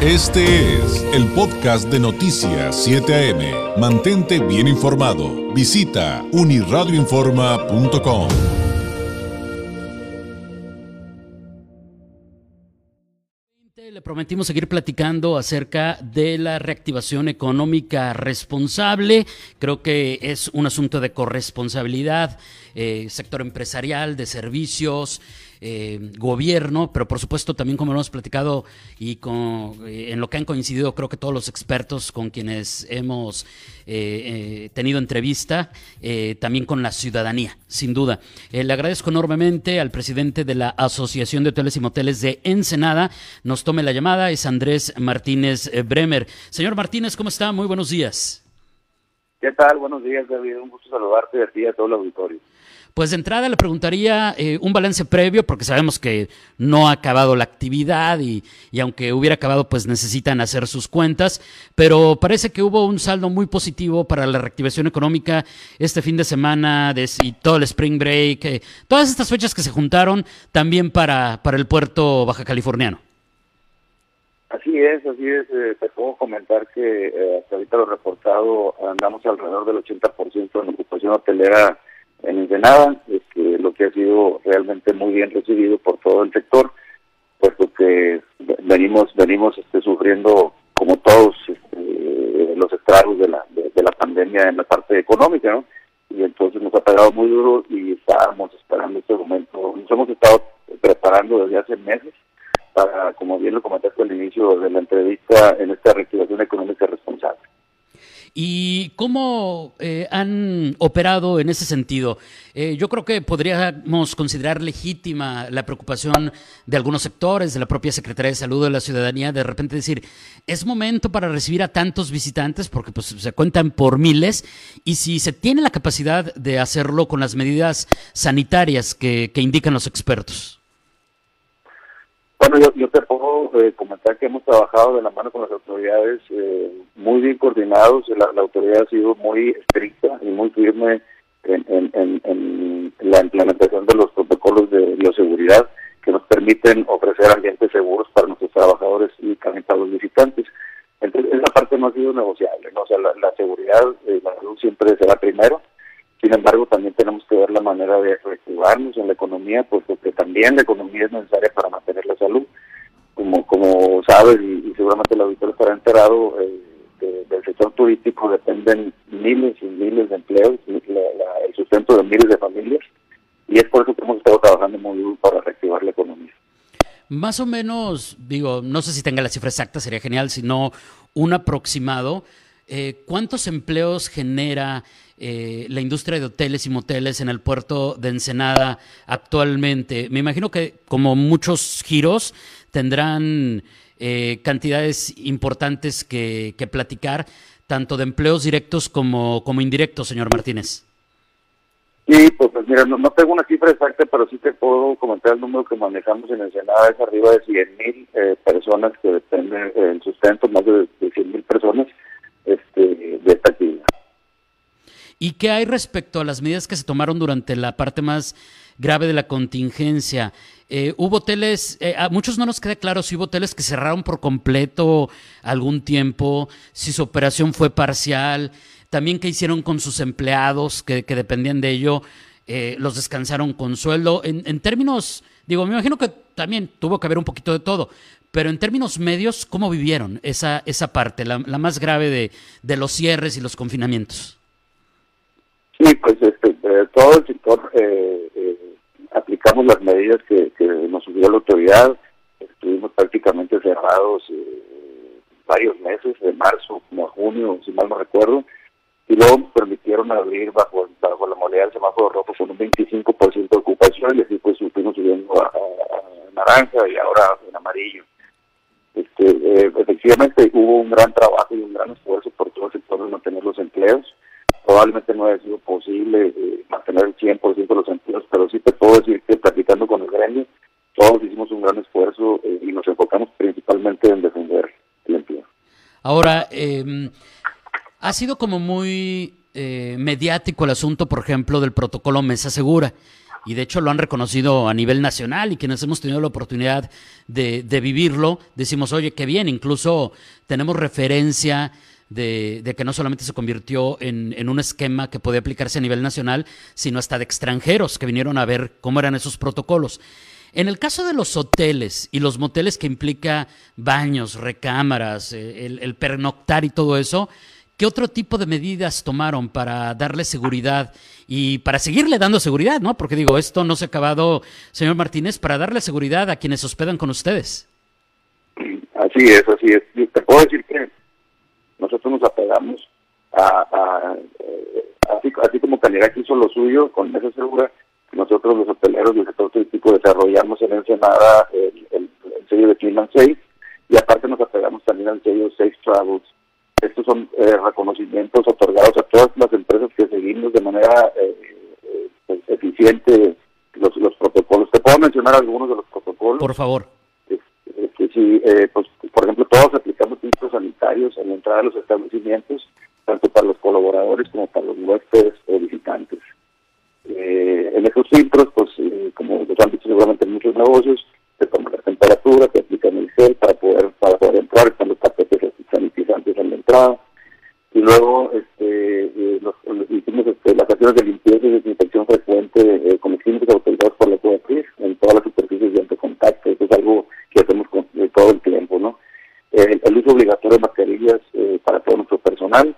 Este es el podcast de Noticias 7 AM. Mantente bien informado. Visita uniradioinforma.com. Le prometimos seguir platicando acerca de la reactivación económica responsable. Creo que es un asunto de corresponsabilidad, eh, sector empresarial, de servicios, eh, gobierno, pero por supuesto también como hemos platicado y con, eh, en lo que han coincidido creo que todos los expertos con quienes hemos eh, tenido entrevista, también con la ciudadanía, sin duda. le agradezco enormemente al presidente de la Asociación de Hoteles y Moteles de Ensenada. Nos tome la llamada, es Andrés Martínez Bremer. Señor Martínez, ¿cómo está? Muy buenos días. ¿Qué tal? Buenos días, David. Un gusto saludarte de ti y a todo el auditorio. Pues de entrada le preguntaría eh, un balance previo, porque sabemos que no ha acabado la actividad y, aunque hubiera acabado, pues necesitan hacer sus cuentas, pero parece que hubo un saldo muy positivo para la reactivación económica este fin de semana de, y todo el Spring Break, eh, todas estas fechas que se juntaron también para, para el puerto baja californiano. Así es, así es. Eh, te puedo comentar que hasta ahorita lo reportado andamos alrededor del 80% en ocupación hotelera en Ensenada, este, lo que ha sido realmente muy bien recibido por todo el sector, puesto que venimos venimos este, sufriendo como todos este, los estragos de la de, la pandemia en la parte económica, ¿no? Y entonces nos ha pegado muy duro y estábamos esperando este momento. Nos hemos estado preparando desde hace meses para, como bien lo comentaste al inicio de la entrevista, en esta reactivación económica responsable. ¿Y cómo eh, han operado en ese sentido? Eh, yo creo que podríamos considerar legítima la preocupación de algunos sectores, de la propia Secretaría de Salud de la Ciudadanía, de repente decir, es momento para recibir a tantos visitantes, porque pues, se cuentan por miles, y si se tiene la capacidad de hacerlo con las medidas sanitarias que indican los expertos. Bueno, yo, te puedo eh, comentar que hemos trabajado de la mano con las autoridades eh, muy bien coordinados. La, autoridad ha sido muy estricta y muy firme en, la implementación de los protocolos de bioseguridad que nos permiten ofrecer ambientes seguros para nuestros trabajadores y también para los visitantes. Entonces, esa parte no ha sido negociable. ¿no? O sea, la, la seguridad, eh, la salud siempre será primero sin embargo, también tenemos que ver la manera de reactivarnos en la economía, puesto que también la economía es necesaria para mantener la salud. Como como sabes, y, seguramente el auditor estará enterado, eh, del sector turístico dependen miles y miles de empleos, el sustento de miles de familias, y es por eso que hemos estado trabajando muy duro para reactivar la economía. Más o menos, digo, no sé si tenga la cifra exacta, sería genial, sino un aproximado. Eh, ¿Cuántos empleos genera eh, la industria de hoteles y moteles en el puerto de Ensenada actualmente? Me imagino que como muchos giros tendrán eh, cantidades importantes que, platicar, tanto de empleos directos como, como indirectos, señor Martínez. Sí, pues, pues mira, no, tengo una cifra exacta, pero sí te puedo comentar el número que manejamos en Ensenada, es arriba de 100 mil personas que dependen del sustento, más de, de 100 mil personas ¿Y qué hay respecto a las medidas que se tomaron durante la parte más grave de la contingencia? Eh, hubo hoteles, eh, a muchos no nos queda claro si hubo hoteles que cerraron por completo algún tiempo, si su operación fue parcial, también qué hicieron con sus empleados que, dependían de ello, eh, los descansaron con sueldo. En, términos, digo, me imagino que también tuvo que haber un poquito de todo, pero en términos medios, ¿cómo vivieron esa, esa parte, la, más grave de, de, los cierres y los confinamientos? Sí, pues este, eh, todo el sector eh, eh, aplicamos las medidas que, nos subió la autoridad, estuvimos prácticamente cerrados varios meses, de marzo como a junio, si mal no recuerdo, y luego permitieron abrir bajo, bajo la moneda del semáforo rojo con un 25% de ocupación y así pues fuimos subiendo a naranja y ahora en amarillo. Este, eh, efectivamente hubo un gran trabajo y un gran esfuerzo por todo el sector de mantener los empleos. Probablemente no sido posible eh, mantener el 100% de los empleos, pero sí te puedo decir que platicando con el gremio, todos hicimos un gran esfuerzo eh, y nos enfocamos principalmente en defender el empleo. Ahora, em, ha sido como muy mediático el asunto, por ejemplo, del protocolo Mesa Segura. y de hecho lo han reconocido a nivel nacional y quienes hemos tenido la oportunidad de, vivirlo, decimos, oye, qué bien, incluso tenemos referencia de, que no solamente se convirtió en, en, un esquema que podía aplicarse a nivel nacional, sino hasta de extranjeros que vinieron a ver cómo eran esos protocolos. En el caso de los hoteles y los moteles que implica baños, recámaras, eh, el, pernoctar y todo eso, ¿qué otro tipo de medidas tomaron para darle seguridad y para seguirle dando seguridad, no? Porque digo, esto no se ha acabado, señor Martínez, para darle seguridad a quienes hospedan con ustedes. Así es, así es. Te puedo decir que nosotros nos apegamos a, eh, así, así como Canirac hizo lo suyo con esa segura, nosotros los hoteleros del sector turístico desarrollamos en Ensenada el, el, sello de Clean Safe y aparte nos apegamos también al sello Safe Travels. Estos son eh, reconocimientos otorgados a todas las empresas que seguimos de manera eh, eh, pues, eficiente los, los protocolos. Te puedo mencionar algunos de los protocolos. Por favor. que sí, pues, por ejemplo, todos entrada de los establecimientos, tanto para los colaboradores como para los huéspedes o visitantes. Eh, en esos filtros, pues eh, como los han dicho seguramente en muchos negocios, se toma la temperatura, se aplica el gel para poder para poder entrar, están los tapetes sanitizantes en la entrada. Y luego este, eh, hicimos este, las acciones de limpieza y desinfección frecuente eh, con los químicos autorizados por la COEPRIS en todas las superficies de alto contacto. Eso es algo que hacemos con, todo el tiempo, ¿no? el uso obligatorio de mascarillas para todo nuestro personal,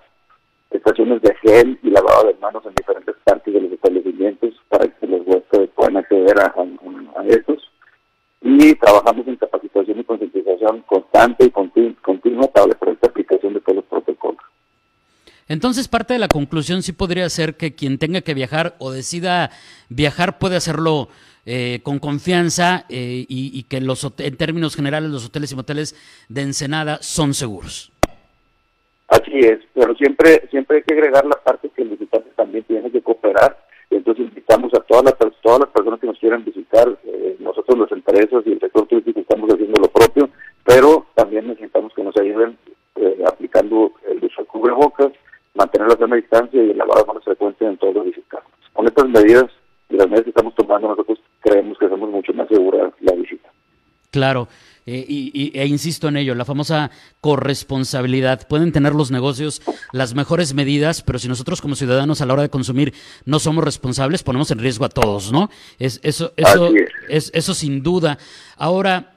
estaciones de gel y lavado de manos en diferentes partes de los establecimientos para que los huéspedes puedan acceder a, estos. Y trabajamos en capacitación y concientización constante y continua para la correcta aplicación de todos los protocolos. Entonces, parte de la conclusión sí podría ser que quien tenga que viajar o decida viajar puede hacerlo eh, con confianza eh, y, y, que los en términos generales los hoteles y moteles de Ensenada son seguros. Así es, pero siempre siempre hay que agregar la parte que el visitante también tiene que cooperar. Entonces invitamos a todas las, todas las personas que nos quieran visitar, eh, nosotros las empresas y el sector turístico estamos haciendo lo propio, pero también necesitamos que nos ayuden eh, aplicando el uso de cubrebocas, mantener la sana distancia y el lavado de manos frecuente en todos los visitantes. Con estas medidas y las medidas que estamos tomando nosotros creemos que hacemos mucho más segura la visita. Claro. Eh, y, e insisto en ello, la famosa corresponsabilidad. Pueden tener los negocios las mejores medidas, pero si nosotros como ciudadanos a la hora de consumir no somos responsables, ponemos en riesgo a todos, ¿no? Es, eso, eso, es. eso sin duda. Ahora,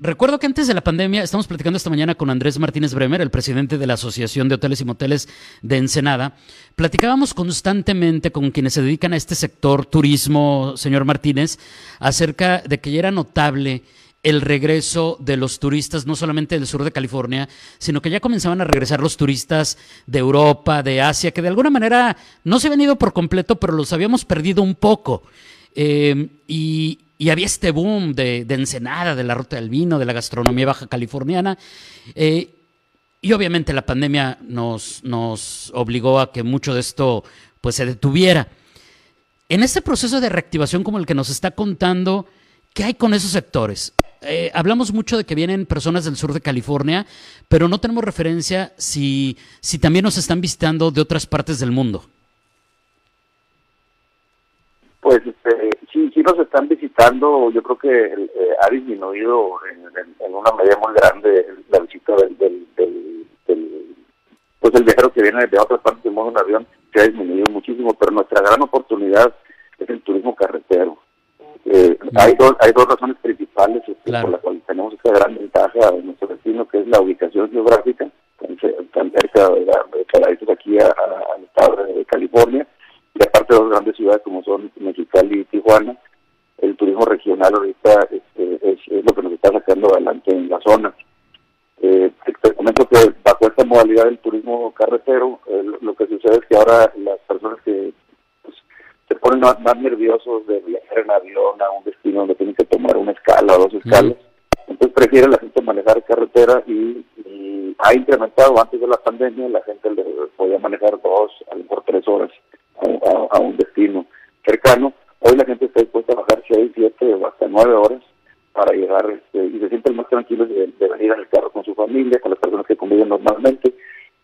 Recuerdo que antes de la pandemia, estamos platicando esta mañana con Andrés Martínez Bremer, el presidente de la Asociación de Hoteles y Moteles de Ensenada. Platicábamos constantemente con quienes se dedican a este sector turismo, señor Martínez, acerca de que ya era notable el regreso de los turistas, no solamente del sur de California, sino que ya comenzaban a regresar los turistas de Europa, de Asia, que de alguna manera no se habían ido por completo, pero los habíamos perdido un poco. Eh, y, había este boom de, Ensenada, de la ruta del vino, de la gastronomía baja californiana. Eh, y obviamente la pandemia nos, nos obligó a que mucho de esto pues, se detuviera. En este proceso de reactivación como el que nos está contando, ¿qué hay con esos sectores? Eh, hablamos mucho de que vienen personas del sur de California, pero no tenemos referencia si, si también nos están visitando de otras partes del mundo. Pues este, sí, sí nos están visitando. Yo creo que eh, ha disminuido en, una medida muy grande la visita del, del, pues el viajero que viene de otras partes del mundo en avión se ha disminuido muchísimo, pero nuestra gran oportunidad es el turismo carretero. Eh, hay, dos, hay dos razones principales este, por las cuales tenemos esta gran ventaja de nuestro destino, que es la ubicación geográfica, tan, cerca de, paraísos aquí al estado de California, y aparte de dos grandes ciudades como son Mexicali y Tijuana. El turismo regional ahorita este, es, lo que nos está sacando adelante en la zona. Eh, te comento que bajo esta modalidad del turismo carretero, eh, lo que sucede es que ahora las personas que se ponen más, nerviosos de viajar en avión a un destino donde tienen que tomar una escala o dos escalas. Entonces prefiere la gente manejar carretera y, ha incrementado antes de la pandemia, la gente le podía manejar dos, a lo mejor tres horas a, un destino cercano. Hoy la gente está dispuesta a bajar seis, siete o hasta nueve horas para llegar este, y se sienten más tranquilos de, de venir en el carro con su familia, con las personas que conviven normalmente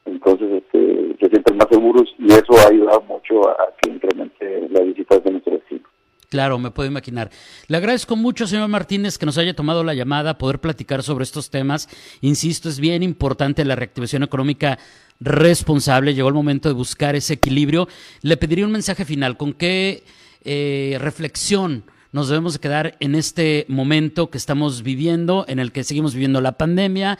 entonces este, se sienten más seguros y eso ha ayudado mucho a, que incremente la visita de nuestro destino. Claro, me puedo imaginar. Le agradezco mucho, señor Martínez, que nos haya tomado la llamada, poder platicar sobre estos temas. Insisto, es bien importante la reactivación económica responsable. Llegó el momento de buscar ese equilibrio. Le pediría un mensaje final. ¿Con qué eh, reflexión nos debemos de quedar en este momento que estamos viviendo, en el que seguimos viviendo la pandemia?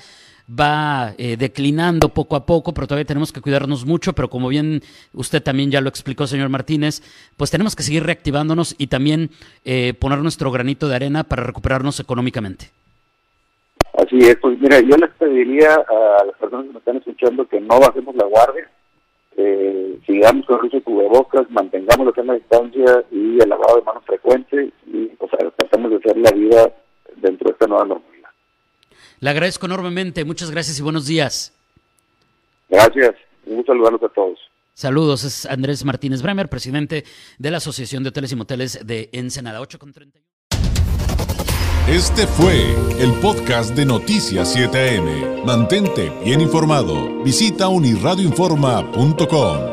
Va eh, declinando poco a poco, pero todavía tenemos que cuidarnos mucho, pero como bien usted también ya lo explicó, señor Martínez, pues tenemos que seguir reactivándonos y también eh, poner nuestro granito de arena para recuperarnos económicamente. Así es, pues mira, yo les pediría a las personas que me están escuchando que no bajemos la guardia, eh, sigamos con el uso de cubrebocas, mantengamos la sana distancia y el lavado de manos frecuente y o sea, tratamos de hacer la vida dentro de esta nueva normalidad. Le agradezco enormemente. Muchas gracias y buenos días. Gracias. Un saludarlos a todos. Saludos, es Andrés Martínez Bremer, presidente de la Asociación de Hoteles y Moteles de Ensenada 8 con 31. Este fue el podcast de Noticias 7am. Mantente bien informado. Visita unirradioinforma.com.